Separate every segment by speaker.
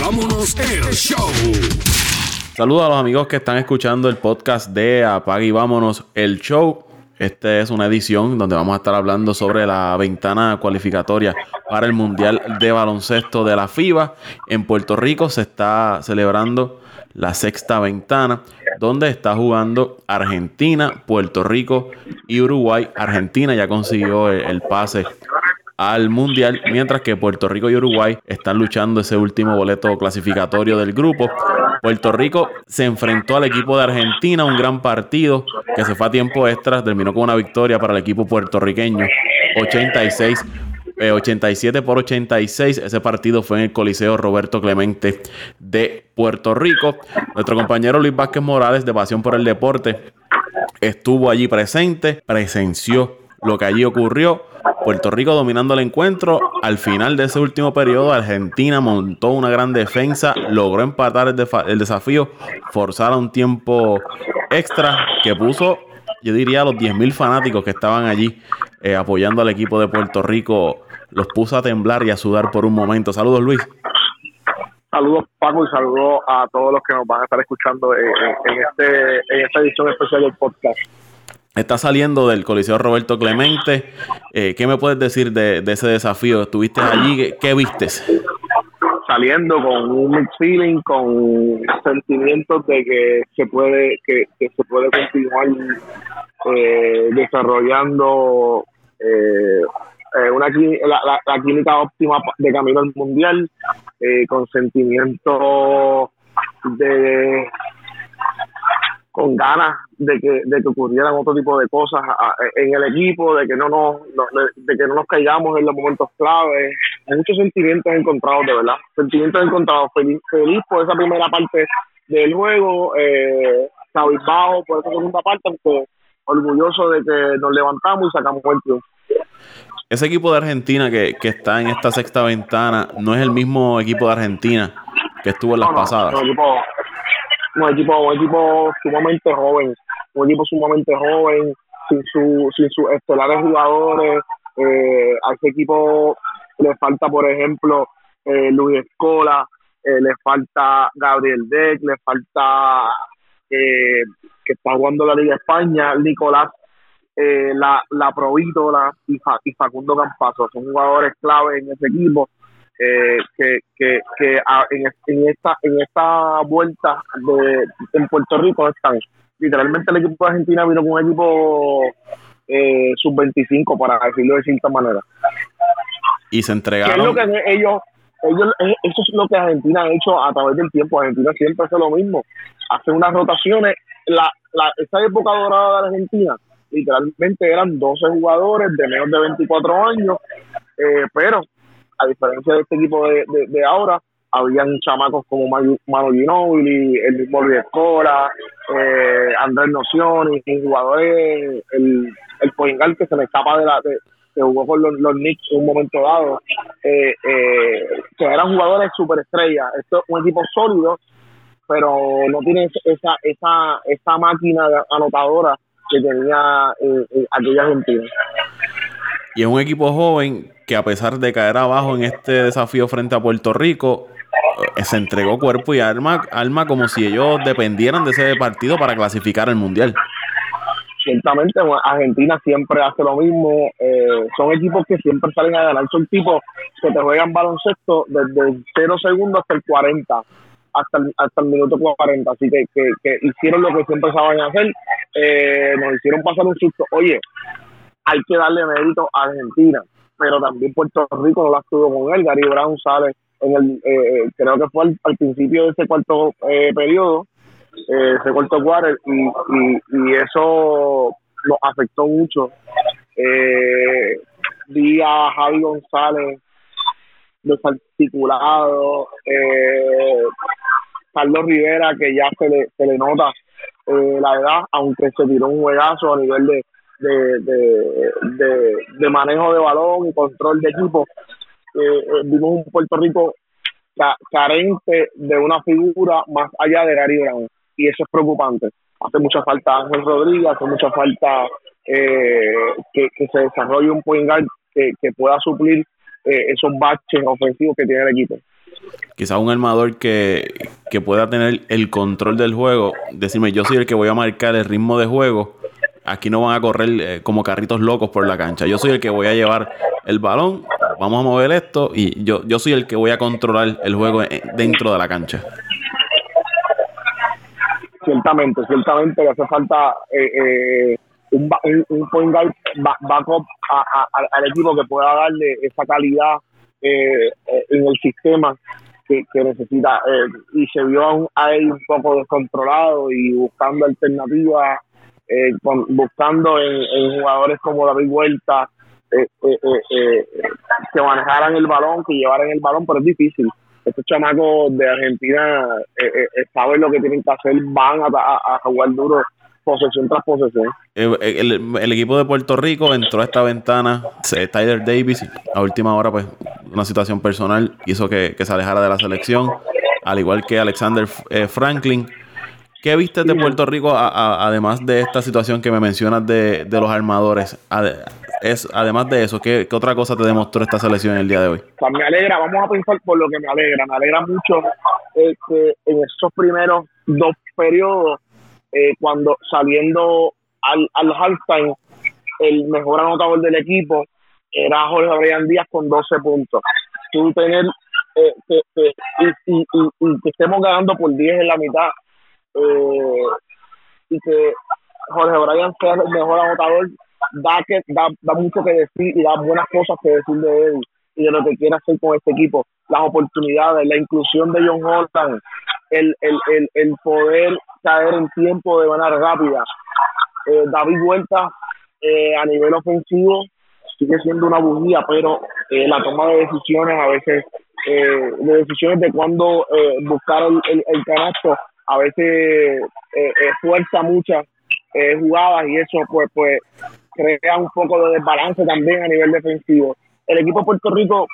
Speaker 1: Vámonos el show.
Speaker 2: Saludos a los amigos que están escuchando el podcast de Apaga y vámonos el show. Esta es una edición donde vamos a estar hablando sobre la ventana cualificatoria para el Mundial de Baloncesto de la FIBA. En Puerto Rico se está celebrando la sexta ventana, donde está jugando Argentina, Puerto Rico y Uruguay. Argentina ya consiguió el pase al Mundial, mientras que Puerto Rico y Uruguay están luchando ese último boleto clasificatorio del grupo. Puerto Rico se enfrentó al equipo de Argentina, un gran partido que se fue a tiempo extra, terminó con una victoria para el equipo puertorriqueño, 86 eh, 87 por 86. Ese partido fue en el Coliseo Roberto Clemente de Puerto Rico. Nuestro compañero Luis Vázquez Morales de Pasión por el Deporte estuvo allí presente, presenció lo que allí ocurrió. Puerto Rico dominando el encuentro. Al final de ese último periodo, Argentina montó una gran defensa, logró empatar el, desafío, forzar a un tiempo extra que puso, yo diría, a los 10.000 fanáticos que estaban allí eh, apoyando al equipo de Puerto Rico, los puso a temblar y a sudar por un momento. Saludos, Luis.
Speaker 3: Saludos Paco y saludos a todos los que nos van a estar escuchando en, en- en este, en esta edición especial del podcast.
Speaker 2: Está saliendo del Coliseo Roberto Clemente. Eh, ¿Qué me puedes decir de, ese desafío? ¿Estuviste allí? ¿Qué, qué vistes?
Speaker 3: Saliendo con un feeling, con sentimientos de que se puede, que, se puede continuar eh, desarrollando eh, eh, una la, la- la química óptima de camino al mundial, eh, con sentimientos de con ganas de que, de que ocurrieran otro tipo de cosas en el equipo, de que no nos, no- de, que no nos caigamos en los momentos claves. Muchos sentimientos encontrados, de verdad. Sentimientos encontrados. Feliz, feliz por esa primera parte del juego, eh, cabizbajo por esa segunda parte, aunque orgulloso de que nos levantamos y sacamos el triunfo.
Speaker 2: Ese equipo de Argentina que, que está en esta sexta ventana no es el mismo equipo de Argentina que estuvo en las
Speaker 3: No, no,
Speaker 2: pasadas.
Speaker 3: Equipo, un equipo, un equipo sumamente joven, un equipo sumamente joven, sin su, sin sus estelares jugadores. Eh, a ese equipo le falta, por ejemplo, eh, Luis Escola, eh, le falta Gabriel Deck, le falta eh, que está jugando la Liga España, Nicolás eh, la, la Provítola y, Fa- y Facundo Campazo. Son jugadores clave en ese equipo eh, que, que, que a- en, en esta en esta vuelta de en Puerto Rico están. Literalmente el equipo de Argentina vino con un equipo eh, sub-25, para decirlo de cierta manera.
Speaker 2: Y se
Speaker 3: ¿Qué es
Speaker 2: entregaron.
Speaker 3: lo que ellos, ellos, eh, eso es lo que Argentina ha hecho a través del tiempo. Argentina siempre hace lo mismo. Hace unas rotaciones. La, la, esa época dorada de Argentina, literalmente eran 12 jugadores de menos de 24 años, eh, pero a diferencia de este equipo de, de, ahora, habían chamacos como Manu Ginóbili, el mismo Luis Escola, eh, Andrés Nocioni, jugadores, el, el Poingal que se me escapa de la... De, que jugó con los, los Knicks en un momento dado, eh, eh, que eran jugadores superestrellas. Esto es un equipo sólido, pero no tiene esa esa esa máquina anotadora que tenía eh, eh, aquella Argentina.
Speaker 2: Y es un equipo joven que a pesar de caer abajo en este desafío frente a Puerto Rico, eh, se entregó cuerpo y alma, alma como si ellos dependieran de ese partido para clasificar al Mundial.
Speaker 3: Ciertamente, Argentina siempre hace lo mismo. eh, son equipos que siempre salen a ganar. Son tipos que te juegan baloncesto desde el 0 segundos hasta el 40, hasta el, hasta el minuto 40. Así que, que, que hicieron lo que siempre saben hacer. Eh, nos hicieron pasar un susto. Oye, hay que darle mérito a Argentina, pero también Puerto Rico no la estuvo con él. Gary Brown sale en el, eh, creo que fue al, principio de ese cuarto eh, periodo, eh, ese cuarto quarter, y, y, y eso nos afectó mucho. Eh, vi a Javi González desarticulado, eh, Carlos Rivera, que ya se le, se le nota eh, la edad, aunque se tiró un juegazo a nivel de, de, de, de, manejo de balón y control de equipo. Eh, eh, vimos un Puerto Rico ca carente de una figura más allá de Gary Brown, y eso es preocupante. Hace mucha falta Ángel Rodríguez, hace mucha falta eh, que, que se desarrolle un point guard que, que pueda suplir esos baches ofensivos que tiene el equipo.
Speaker 2: Quizás un armador que, que pueda tener el control del juego, decirme yo soy el que voy a marcar el ritmo de juego Aquí no van a correr eh, como carritos locos por la cancha. Yo soy el que voy a llevar el balón, vamos a mover esto y yo, yo soy el que voy a controlar el juego eh, dentro de la cancha.
Speaker 3: Ciertamente, ciertamente le hace falta eh, un, un, point guard backup al equipo que pueda darle esa calidad en el sistema que, necesita. y se vio ahí un poco descontrolado y buscando alternativas eh, buscando en, jugadores como David Vuelta eh, eh, que manejaran el balón, que llevaran el balón, pero es difícil. Estos chamacos de Argentina saben lo que tienen que hacer, van a, jugar duro posesión tras posesión.
Speaker 2: El, equipo de Puerto Rico entró a esta ventana, Tyler Davis, a última hora, pues una situación personal hizo que, que se alejara de la selección, al igual que Alexander Franklin. ¿Qué viste de Puerto Rico, además de esta situación que me mencionas de, los armadores? es, además de eso, ¿qué, otra cosa te demostró esta selección el día de hoy?
Speaker 3: Pues me alegra, vamos a pensar por lo que me alegra. Me alegra mucho eh, que en esos primeros dos periodos, eh, cuando saliendo al, al halftime, el mejor anotador del equipo era Jorge Brian Díaz con 12 puntos. Tú tener eh, que, y, que estemos ganando por 10 en la mitad eh, y que Jorge Bryan sea el mejor anotador da que da, da mucho que decir y da buenas cosas que decir de él y de lo que quiere hacer con este equipo. Las oportunidades, la inclusión de John Holland el, el, el, el poder caer en tiempo de manera rápida. Eh, David Vuelta eh, a nivel ofensivo sigue siendo una bujía pero eh, la toma de decisiones a veces eh, de decisiones de cuándo buscar el, el, el canasto a veces eh, fuerza muchas eh, jugadas y eso pues pues crea un poco de desbalance también a nivel defensivo. El equipo de Puerto Rico,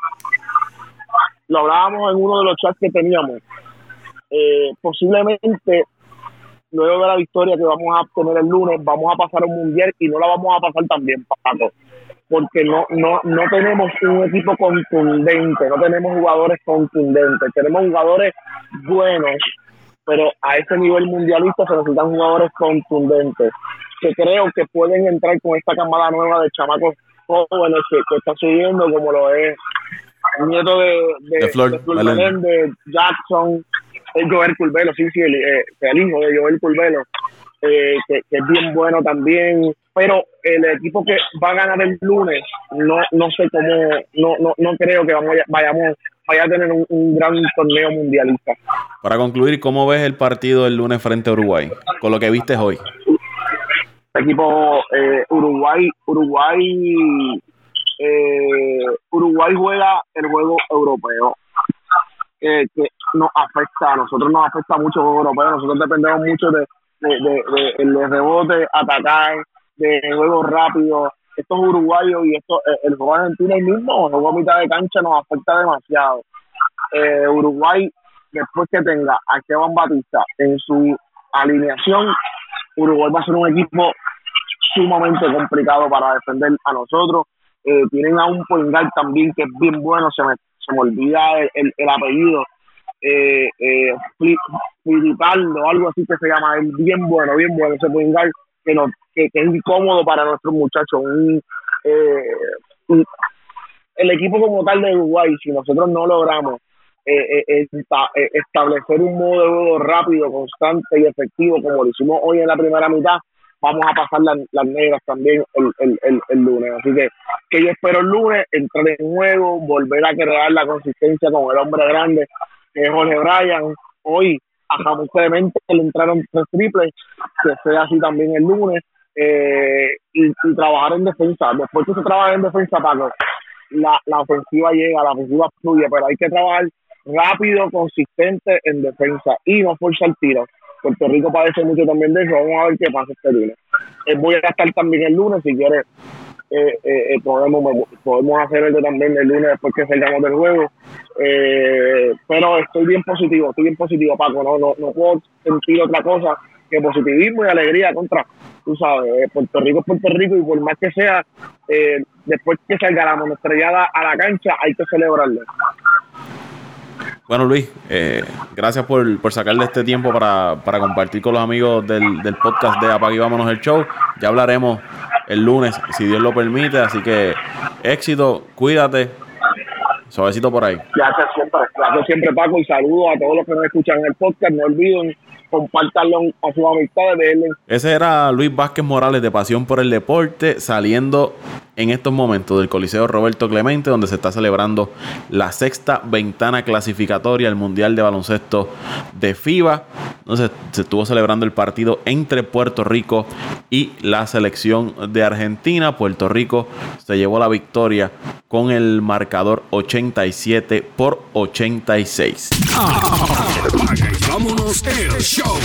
Speaker 3: lo hablábamos en uno de los chats que teníamos, eh, posiblemente luego de la victoria que vamos a obtener el lunes, vamos a pasar un mundial y no la vamos a pasar tan bien, Paco, porque no, no, no tenemos un equipo contundente, no tenemos jugadores contundentes, tenemos jugadores buenos, pero a ese nivel mundialista se necesitan jugadores contundentes que creo que pueden entrar con esta camada nueva de chamacos jóvenes que, que está subiendo como lo es el nieto de, de, de, Jackson, el Joel Culvelo, sí, sí, el, eh, hijo de Joel Culvelo, eh, que, que, es bien bueno también, pero el equipo que va a ganar el lunes, no, no sé cómo, no, no, no creo que vamos, vayamos vaya a tener un, gran torneo mundialista.
Speaker 2: Para concluir, ¿cómo ves el partido el lunes frente a Uruguay? Con lo que viste hoy.
Speaker 3: equipo eh, Uruguay, Uruguay, eh, Uruguay juega el juego europeo. que nos afecta, a nosotros nos afecta mucho el juego europeo, nosotros dependemos mucho de, de, de, rebote, atacar, de juego rápido, estos uruguayos y esto, eh, el juego argentino mismo, el juego a mitad de cancha nos afecta demasiado. Eh, Uruguay, después que tenga a Esteban Batista en su alineación, Uruguay va a ser un equipo sumamente complicado para defender a nosotros. Eh, tienen a un Poingal también que es bien bueno, se me, se me olvida el, el, apellido, eh, eh, algo así que se llama, es bien bueno, bien bueno ese Poingal que, no, que, es incómodo para nuestros muchachos. Eh, el equipo como tal de Uruguay, si nosotros no logramos eh, eh, establecer un modo de juego rápido, constante y efectivo, como lo hicimos hoy en la primera mitad, vamos a pasar las, negras también el, el, el, lunes. Así que, que yo espero el lunes entrar en juego, volver a crear la consistencia con el hombre grande, que es Jorge Bryan. Hoy a le entraron tres triples, que sea así también el lunes, eh, y, trabajar en defensa. Después que se trabaja en defensa, Paco, la, la ofensiva llega, la ofensiva fluye, pero hay que trabajar rápido, consistente en defensa y no forzar tiro. Puerto Rico padece mucho también de eso. Vamos a ver qué pasa este lunes. Eh, voy a estar también el lunes si quieres. Eh, eh, podemos, podemos hacer esto también el lunes después que salgamos del juego. pero estoy bien positivo, estoy bien positivo, Paco. No, no, no puedo sentir otra cosa que positivismo y alegría contra, tú sabes, eh, Puerto Rico es Puerto Rico y por más que sea, eh, después que salga la monoestrellada a la cancha, hay que celebrarlo.
Speaker 2: Bueno, Luis, eh, gracias por, por sacarle este tiempo para, para compartir con los amigos del, del podcast de Apague y Vámonos el Show. Ya hablaremos el lunes, si Dios lo permite. Así que éxito, cuídate. Suavecito por ahí.
Speaker 3: Gracias siempre, gracias siempre Paco y saludos a todos los que nos escuchan en el podcast. No olviden compartanlo a sus amistades de él.
Speaker 2: Ese era Luis Vázquez Morales de Pasión por el Deporte, saliendo en estos momentos del Coliseo Roberto Clemente, donde se está celebrando la sexta ventana clasificatoria al Mundial de Baloncesto de FIBA. Entonces se estuvo celebrando el partido entre Puerto Rico y la selección de Argentina. Puerto Rico se llevó la victoria con el marcador 87 por 86.
Speaker 1: Vámonos el show.